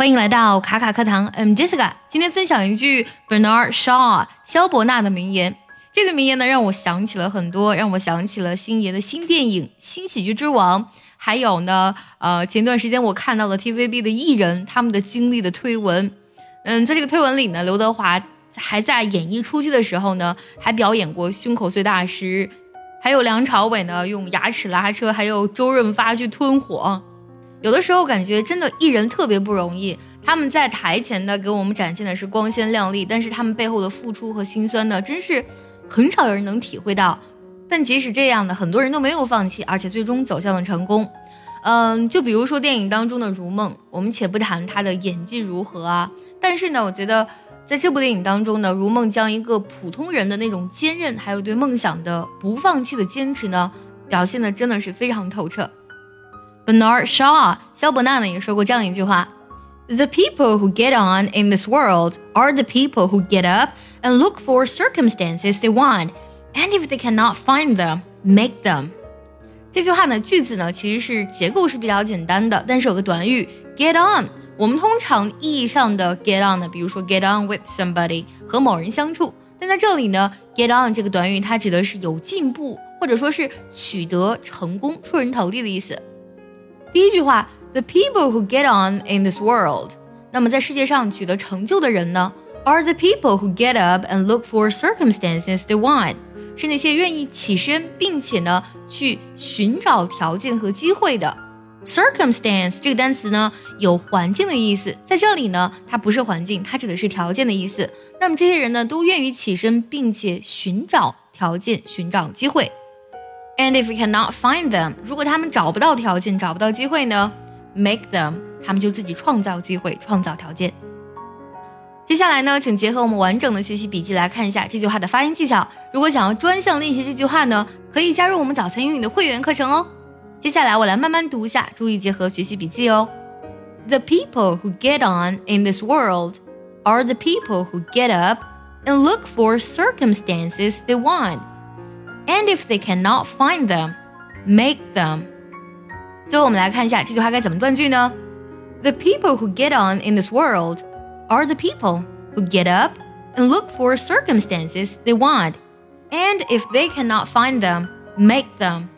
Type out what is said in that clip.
欢迎来到卡卡课堂，I'm Jessica。今天分享一句 Bernard Shaw 肖伯纳的名言。这个名言呢，让我想起了很多，让我想起了星爷的新电影《新喜剧之王》，还有呢，呃，前段时间我看到的 TVB 的艺人他们的经历的推文。嗯，在这个推文里呢，刘德华还在演艺初期的时候呢，还表演过胸口碎大石，还有梁朝伟呢用牙齿拉车，还有周润发去吞火。有的时候感觉真的艺人特别不容易，他们在台前呢给我们展现的是光鲜亮丽，但是他们背后的付出和辛酸呢，真是很少有人能体会到。但即使这样的，很多人都没有放弃，而且最终走向了成功。嗯，就比如说电影当中的如梦，我们且不谈他的演技如何啊，但是呢，我觉得在这部电影当中呢，如梦将一个普通人的那种坚韧，还有对梦想的不放弃的坚持呢，表现的真的是非常透彻。Bernard Shaw 肖伯纳呢也说过这样一句话：“The people who get on in this world are the people who get up and look for circumstances they want, and if they cannot find them, make them。”这句话呢，句子呢其实是结构是比较简单的，但是有个短语 get on。我们通常意义上的 get on 呢，比如说 get on with somebody 和某人相处，但在这里呢，get on 这个短语它指的是有进步，或者说是取得成功、出人头地的意思。 第一句话，the people who get on in this world，那么在世界上取得成就的人呢，are the people who get up and look for circumstances they want，是那些愿意起身并且呢去寻找条件和机会的。circumstance 这个单词呢有环境的意思，在这里呢它不是环境，它指的是条件的意思。那么这些人呢都愿意起身并且寻找条件，寻找机会。And if we cannot find them，如果他们找不到条件，找不到机会呢？Make them，他们就自己创造机会，创造条件。接下来呢，请结合我们完整的学习笔记来看一下这句话的发音技巧。如果想要专项练习这句话呢，可以加入我们早餐英语的会员课程哦。接下来我来慢慢读一下，注意结合学习笔记哦。The people who get on in this world are the people who get up and look for circumstances they want. And if they cannot find them, make them. 最后我们来看一下这句话该怎么断句呢？The people who get on in this world are the people who get up and look for circumstances they want. And if they cannot find them, make them.